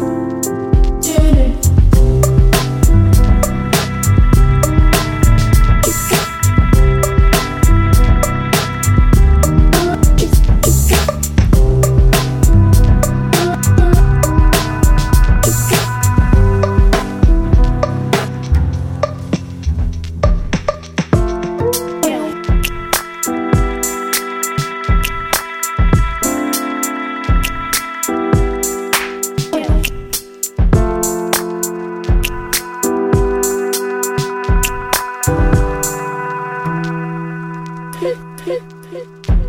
Christ. Clip, clip.